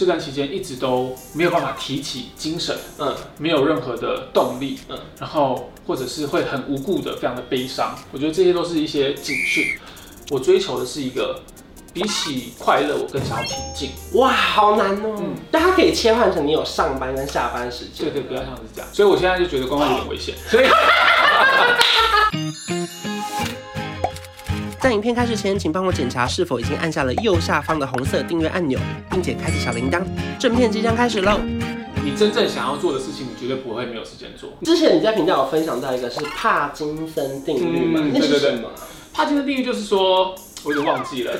这段期间一直都没有办法提起精神，嗯，没有任何的动力，嗯，然后或者是会很无故的非常的悲伤，我觉得这些都是一些警讯。我追求的是一个比起快乐，我更想要平静。哇，好难哦。嗯，但它可以切换成你有上班跟下班时间。对对，不要像是这样。所以我现在就觉得观看有点危险。所以。在影片开始前，请帮我检查是否已经按下了右下方的红色订阅按钮，并且开启小铃铛。正片即将开始喽！你真正想要做的事情，你绝对不会没有时间做。之前你在频道有分享到一个是帕金森定律嘛？嗯、那是什么？帕金森定律就是说，我有点忘记了。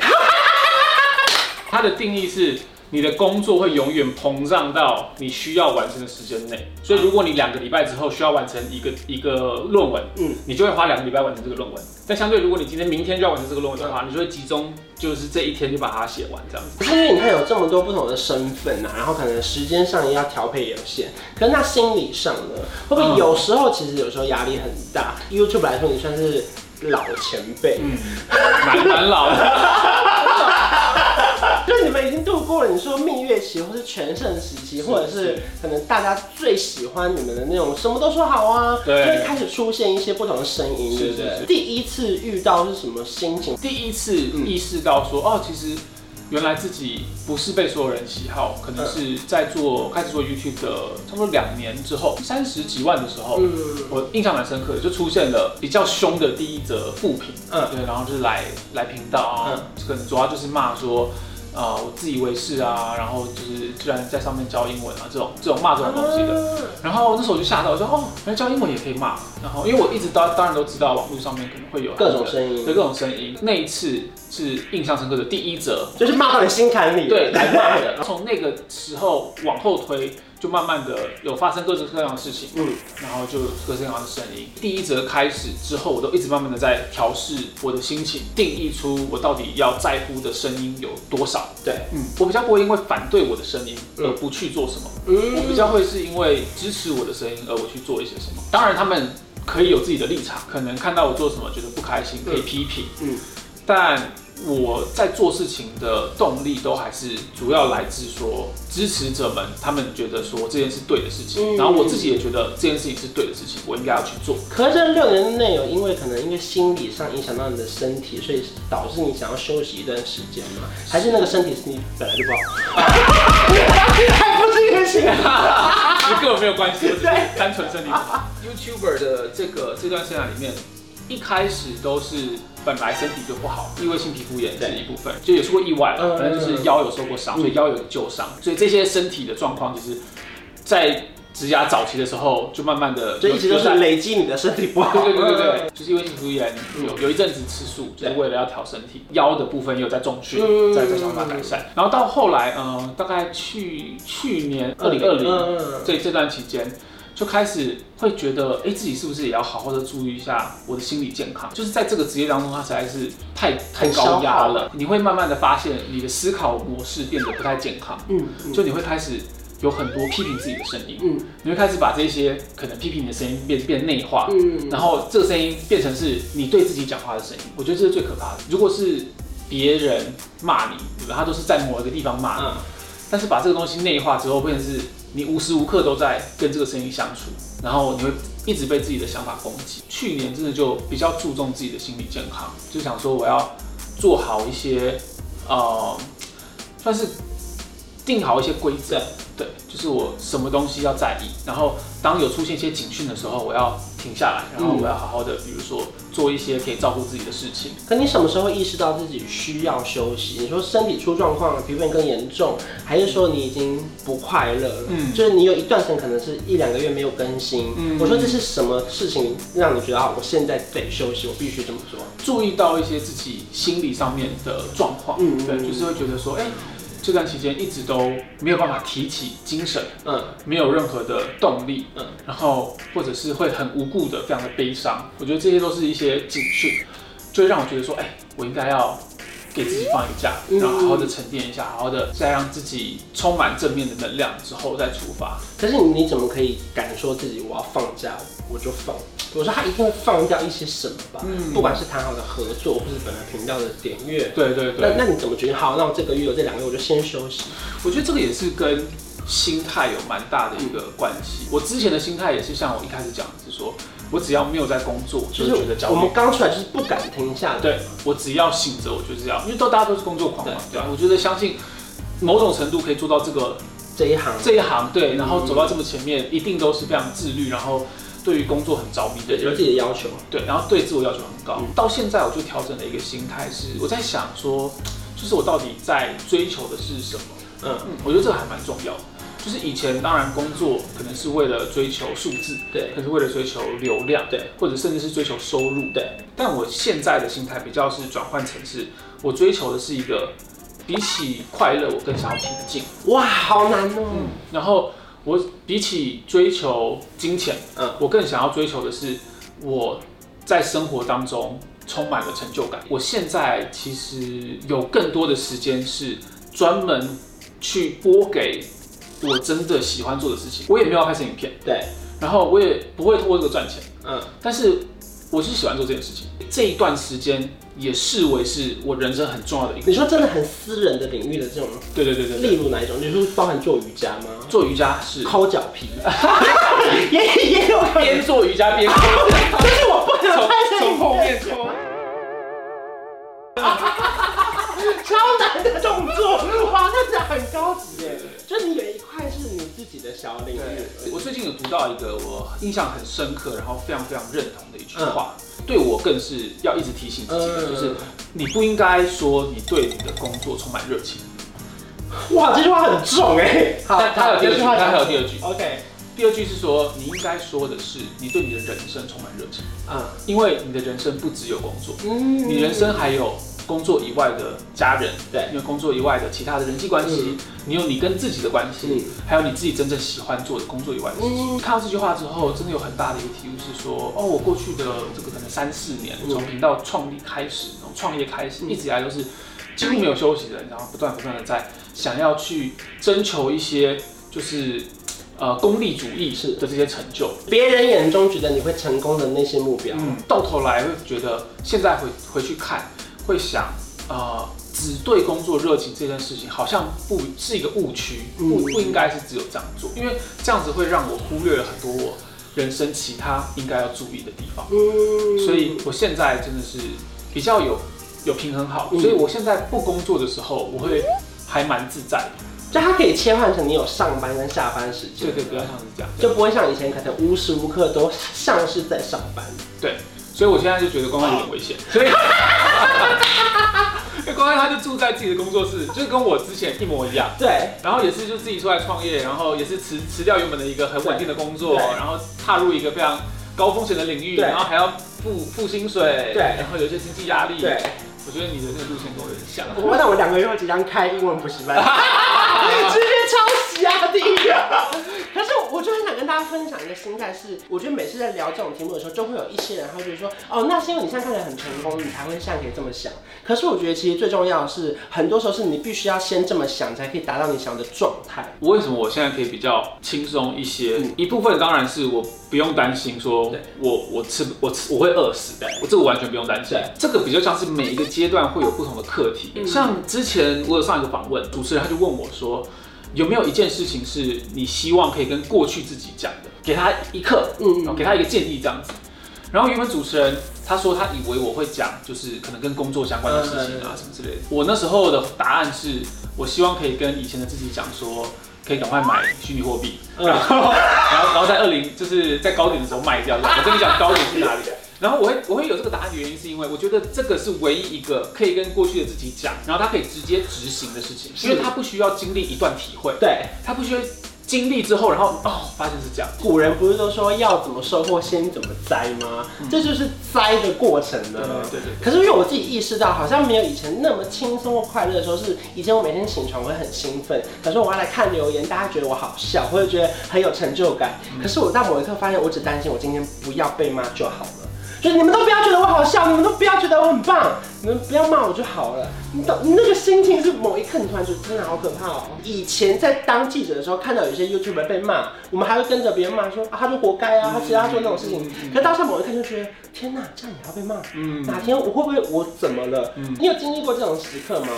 它的定义是。你的工作会永远膨胀到你需要完成的时间内，所以如果你两个礼拜之后需要完成一个一个论文，嗯，你就会花两个礼拜完成这个论文。但相对，如果你今天明天就要完成这个论文的话，你就会集中就是这一天就把它写完这样子。可是因为你看有这么多不同的身份呐，然后可能时间上也要调配有限，可是那心理上呢，会不会有时候其实有时候压力很大？YouTube 来说，你算是老前辈，嗯，蛮蛮老的。就是你们已经度过了你说蜜月期，或是全盛时期，或者是可能大家最喜欢你们的那种什么都说好啊，对，就会开始出现一些不同的声音，对不对？第一次遇到是什么心情？第一次意识到说，哦，其实。原来自己不是被所有人喜好，可能是在做开始做 YouTube 的差不多两年之后，三十几万的时候，嗯，我印象蛮深刻的，就出现了比较凶的第一则负评，嗯，对，然后就是来来频道啊，可能主要就是骂说。啊、呃，我自以为是啊，然后就是居然在上面教英文啊，这种这种骂这种东西的，然后那时候我就吓到，我说哦，原来教英文也可以骂，然后因为我一直当当然都知道网络上面可能会有各种声音，对各种声音，那一次是印象深刻的第一则，就是骂到你心坎里，对，来骂的，然后从那个时候往后推。就慢慢的有发生各种各样的事情，嗯，然后就各式各样的声音。第一则开始之后，我都一直慢慢的在调试我的心情，定义出我到底要在乎的声音有多少。对，嗯，我比较不会因为反对我的声音而不去做什么，嗯，我比较会是因为支持我的声音而我去做一些什么。当然，他们可以有自己的立场，可能看到我做什么觉得不开心，可以批评，嗯，但。我在做事情的动力都还是主要来自说支持者们，他们觉得说这件事对的事情，然后我自己也觉得这件事情是对的事情，我应该要去做。可是这六年内有因为可能因为心理上影响到你的身体，所以导致你想要休息一段时间吗？还是那个身体是你本来就不好？还不是因为心理，跟我没有关系，对，单纯身体。YouTuber 的这个这段生涯里面，一开始都是。本来身体就不好，异位性皮肤炎是一部分，就也出过意外了，反正就是腰有受过伤，所以腰有旧伤，所以这些身体的状况，其实，在职涯早期的时候就慢慢的，就一直都是累积你的身体不好。对对对对对，就是异位性皮肤炎有有一阵子吃素，就是为了要调身体，腰的部分也有在重训，在在想办法改善，然后到后来，嗯，大概去去年二零二零这这段期间。就开始会觉得，哎、欸，自己是不是也要好好的注意一下我的心理健康？就是在这个职业当中，它实在是太太高压了。你会慢慢的发现，你的思考模式变得不太健康。嗯，就你会开始有很多批评自己的声音。嗯，你会开始把这些可能批评你的声音变变内化。嗯，然后这个声音变成是你对自己讲话的声音。我觉得这是最可怕的。如果是别人骂你，对吧？他都是在某一个地方骂你，嗯、但是把这个东西内化之后，变成是。你无时无刻都在跟这个声音相处，然后你会一直被自己的想法攻击。去年真的就比较注重自己的心理健康，就想说我要做好一些，呃，算是定好一些规则。对，就是我什么东西要在意，然后当有出现一些警讯的时候，我要停下来，然后我要好好的，比如说做一些可以照顾自己的事情。可你什么时候意识到自己需要休息？你说身体出状况，皮肤病更严重，还是说你已经不快乐了？嗯，就是你有一段时间可能是一两个月没有更新。嗯，我说这是什么事情让你觉得啊，我现在得休息，我必须这么做？注意到一些自己心理上面的状况，嗯，对，就是会觉得说，哎、欸。这段期间一直都没有办法提起精神，嗯，没有任何的动力，嗯，然后或者是会很无故的非常的悲伤，我觉得这些都是一些警讯，就会让我觉得说，哎，我应该要给自己放一个假，然后好好的沉淀一下，好好的再让自己充满正面的能量之后再出发。可是你你怎么可以敢说自己我要放假我就放？我说他一定会放掉一些什么吧？嗯，不管是谈好的合作，或是本来频道的点阅，对对对。那那你怎么决定？好，那我这个月有这两个月我就先休息。我觉得这个也是跟心态有蛮大的一个关系。我之前的心态也是像我一开始讲的是说。我只要没有在工作，就是觉得焦虑。我们刚出来就是不敢停下来。对，我只要醒着，我就是这样，因为都大家都是工作狂嘛。对吧，我觉得相信某种程度可以做到这个这一行这一行，对，然后走到这么前面，一定都是非常自律，然后对于工作很着迷的人，有自己的要求。对，然后对自我要求很高。到现在我就调整了一个心态，是我在想说，就是我到底在追求的是什么？嗯嗯，我觉得这个还蛮重要的。就是以前当然工作可能是为了追求数字，对，可是为了追求流量，对，或者甚至是追求收入，对。但我现在的心态比较是转换成是，我追求的是一个比起快乐，我更想要平静。哇，好难哦。嗯。然后我比起追求金钱，嗯，我更想要追求的是我在生活当中充满了成就感。我现在其实有更多的时间是专门去拨给。我真的喜欢做的事情，我也没有要拍成影片，对，然后我也不会通过这个赚钱，嗯，但是我是喜欢做这件事情，这一段时间也视为是我人生很重要的一个。你说真的很私人的领域的这种，对对对对，例如哪一种？你说包含做瑜伽吗？做瑜伽是。抠脚皮，也也有边做瑜伽边抠，但是我不能拍从后面抠，超难的动作，哇，那这很高级耶，就你有一块。是你自己的小领域。我最近有读到一个我印象很深刻，然后非常非常认同的一句话，嗯、对我更是要一直提醒自己的，就是你不应该说你对你的工作充满热情。哇，这句话很重哎。好，他有第二句，他还有第二句。OK，第二句是说你应该说的是你对你的人生充满热情啊，嗯、因为你的人生不只有工作，嗯，你人生还有。工作以外的家人，对，因为工作以外的其他的人际关系，嗯、你有你跟自己的关系，嗯、还有你自己真正喜欢做的工作以外的事情。嗯、看到这句话之后，真的有很大的一个体悟是说，哦，我过去的这个可能三四年，从频道创立开始，从创业开始，嗯、一直以来都是几乎没有休息的，然后不断不断的在想要去征求一些就是呃功利主义式的这些成就，别人眼中觉得你会成功的那些目标，嗯，到头来会觉得现在回回去看。会想，呃，只对工作热情这件事情，好像不是一个误区，不不应该是只有这样做，因为这样子会让我忽略了很多我人生其他应该要注意的地方。所以我现在真的是比较有有平衡好，所以我现在不工作的时候，我会还蛮自在的。就它可以切换成你有上班跟下班时间，对对，不要像是这样，就不会像以前可能无时无刻都像是在上班。对。所以我现在就觉得工作有点危险，所以，关键他就住在自己的工作室，就是跟我之前一模一样。对。然后也是就自己出来创业，然后也是辞辞掉原本的一个很稳定的工作，然后踏入一个非常高风险的领域，然后还要付付薪水，对，然后有一些经济压力。对。我觉得你的那个路线跟我有点像。我那我两个月后即将开英文补习班，抄袭啊！第一个。可是我就很想跟大家分享一个心态是，我觉得每次在聊这种题目的时候，就会有一些人他会觉得说，哦，那是因为你现在看起来很成功，你才会现在可以这么想。可是我觉得其实最重要的是，很多时候是你必须要先这么想，才可以达到你想的状态。我为什么我现在可以比较轻松一些？嗯、一部分当然是我不用担心说我我吃我吃我会饿死的，我这个完全不用担心。这个比较像是每一个阶段会有不同的课题。嗯、像之前我有上一个访问，主持人他就问我说。有没有一件事情是你希望可以跟过去自己讲的？给他一课，嗯，给他一个建议这样子。然后原本主持人他说他以为我会讲，就是可能跟工作相关的事情啊什么之类的。我那时候的答案是，我希望可以跟以前的自己讲说，可以赶快买虚拟货币，然后然后然后在二零就是在高点的时候卖掉。我跟你讲高点是哪里？然后我会我会有这个答案的原因，是因为我觉得这个是唯一一个可以跟过去的自己讲，然后他可以直接执行的事情，因为他不需要经历一段体会，对，他不需要经历之后，然后哦发现是这样。古人不是都说要怎么收获先怎么栽吗？嗯、这就是栽的过程呢。对对。可是因为我自己意识到，好像没有以前那么轻松或快乐的时候，是以前我每天起床我会很兴奋，可是我要来看留言，大家觉得我好笑，或者觉得很有成就感。嗯、可是我到某一刻发现，我只担心我今天不要被骂就好了。就你们都不要觉得我好笑，你们都不要觉得我很棒，你们不要骂我就好了。你懂？你那个心情是某一刻你突然觉得真的好可怕哦。以前在当记者的时候，看到有些 YouTuber 被骂，我们还会跟着别人骂说啊，他就活该啊，他其他做那种事情。可是到现在某一刻就觉得，天哪，这样也要被骂？嗯，哪天我会不会我怎么了？嗯，你有经历过这种时刻吗？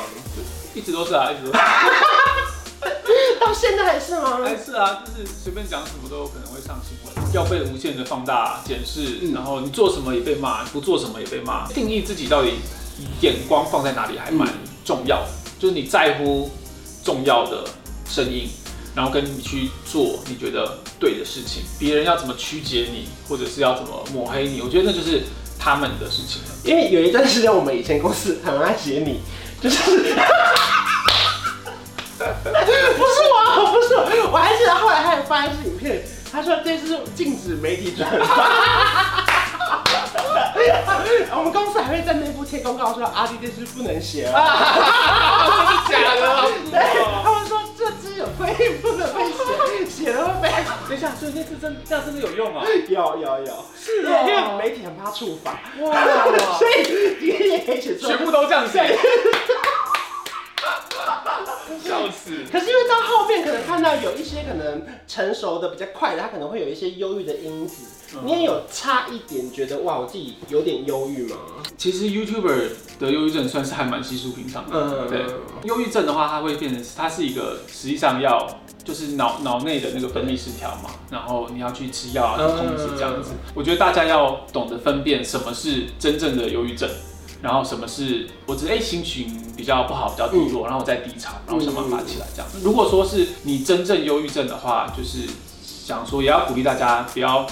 一直都是啊，一直都是。到现在还是吗？还是啊，就是随便讲什么都有可能会上新闻，要被无限的放大检视，嗯、然后你做什么也被骂，不做什么也被骂。定义自己到底眼光放在哪里还蛮重要就是你在乎重要的声音，然后跟你去做你觉得对的事情。别人要怎么曲解你，或者是要怎么抹黑你，我觉得那就是他们的事情。因为有一段时间我们以前公司很爱写你，就是。不是我，不是我，我还记得后来还有发一支影片，他说这是禁止媒体转发。我们公司还会在内部贴公告说阿弟这支不能写了。真的假的？对，他们说这支有规定不能被写，写了会被。等一下，所以那次真这样真的有用啊？有有有，是哦，因为媒体很怕触法。哇，所以你也可以写全部都这样写。笑死！可是因为到后面可能看到有一些可能成熟的比较快的，他可能会有一些忧郁的因子。你也有差一点觉得哇，我自己有点忧郁吗？其实 YouTuber 得忧郁症算是还蛮稀疏平常的。嗯，对。忧郁症的话，它会变成它是一个实际上要就是脑脑内的那个分泌失调嘛，然后你要去吃药啊，去控制这样子。我觉得大家要懂得分辨什么是真正的忧郁症。然后什么是我只是哎，心情比较不好，比较低落，然后我在低潮，然后想办法起来这样。如果说是你真正忧郁症的话，就是想说也要鼓励大家不要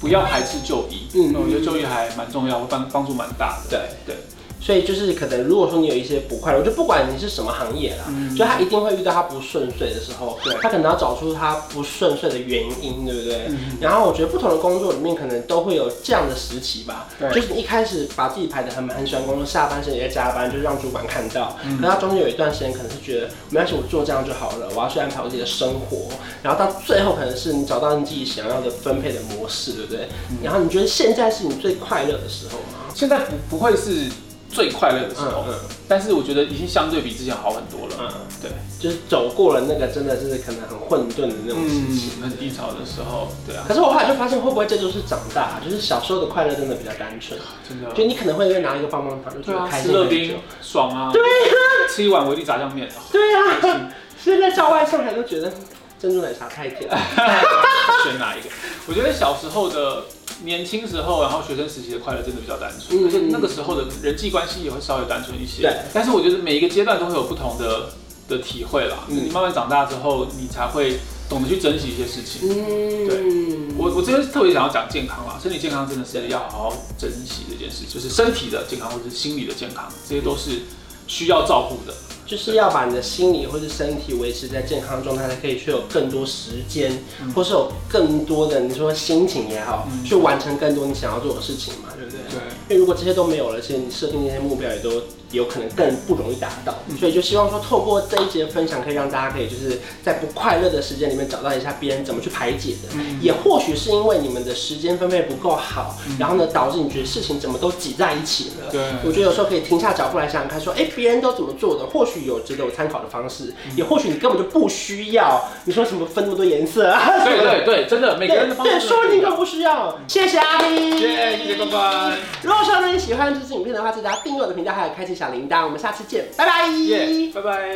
不要排斥就医，嗯，我觉得就医还蛮重要，会帮帮助蛮大的。对对。所以就是可能，如果说你有一些不快乐，我就不管你是什么行业啦，嗯、就他一定会遇到他不顺遂的时候，对他可能要找出他不顺遂的原因，对不对？嗯、然后我觉得不同的工作里面可能都会有这样的时期吧，对就是你一开始把自己排的很满，很喜欢工作，下班时也在加班，就是让主管看到，嗯、可他中间有一段时间可能是觉得没关系，我做这样就好了，我要去安排我自己的生活，然后到最后可能是你找到你自己想要的分配的模式，对不对？嗯、然后你觉得现在是你最快乐的时候吗？现在不不会是。最快乐的时候，嗯嗯、但是我觉得已经相对比之前好很多了。嗯，对，就是走过了那个真的是可能很混沌的那种时期，嗯、很低潮的时候。对啊。可是我后来就发现，会不会这就是长大？就是小时候的快乐真的比较单纯，真的。就你可能会因为拿一个棒棒糖就觉得开心，吃乐冰爽啊。对啊。吃一碗维力炸酱面。对啊。现在叫外送还都觉得珍珠奶茶太甜了。选哪一个？我觉得小时候的。年轻时候，然后学生时期的快乐真的比较单纯，而且那个时候的人际关系也会稍微单纯一些。对，但是我觉得每一个阶段都会有不同的的体会啦。嗯，你慢慢长大之后，你才会懂得去珍惜一些事情。嗯，对，我我这边特别想要讲健康啦，身体健康真的是要好好珍惜这件事，就是身体的健康或者是心理的健康，这些都是需要照顾的。就是要把你的心理或是身体维持在健康状态，才可以去有更多时间，嗯、或是有更多的你说心情也好，嗯、去完成更多你想要做的事情嘛，对不对？对。因为如果这些都没有了，其实你设定那些目标也都。有可能更不容易达到，所以就希望说透过这一节分享，可以让大家可以就是在不快乐的时间里面找到一下别人怎么去排解的。也或许是因为你们的时间分配不够好，然后呢导致你觉得事情怎么都挤在一起了。对，我觉得有时候可以停下脚步来想想看，说，哎，别人都怎么做的？或许有值得我参考的方式，也或许你根本就不需要。你说什么分那么多颜色？对对对，真的，每个人的方对，说不定就不需要。谢谢阿弟，谢谢，拜拜。如果说你喜欢这支影片的话，记得订阅我的频道，还有开启小铃铛。我们下次见，拜拜。耶，拜拜。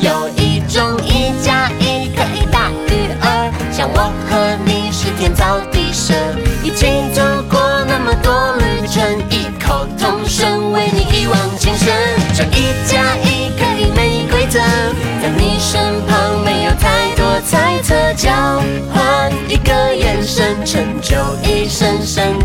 有一种一加一可以大鱼儿，像我和你是天造地设，一起走过那么多旅程，异口同声为你一往情深。这一加一。身旁没有太多猜测交换一个眼神成就一生深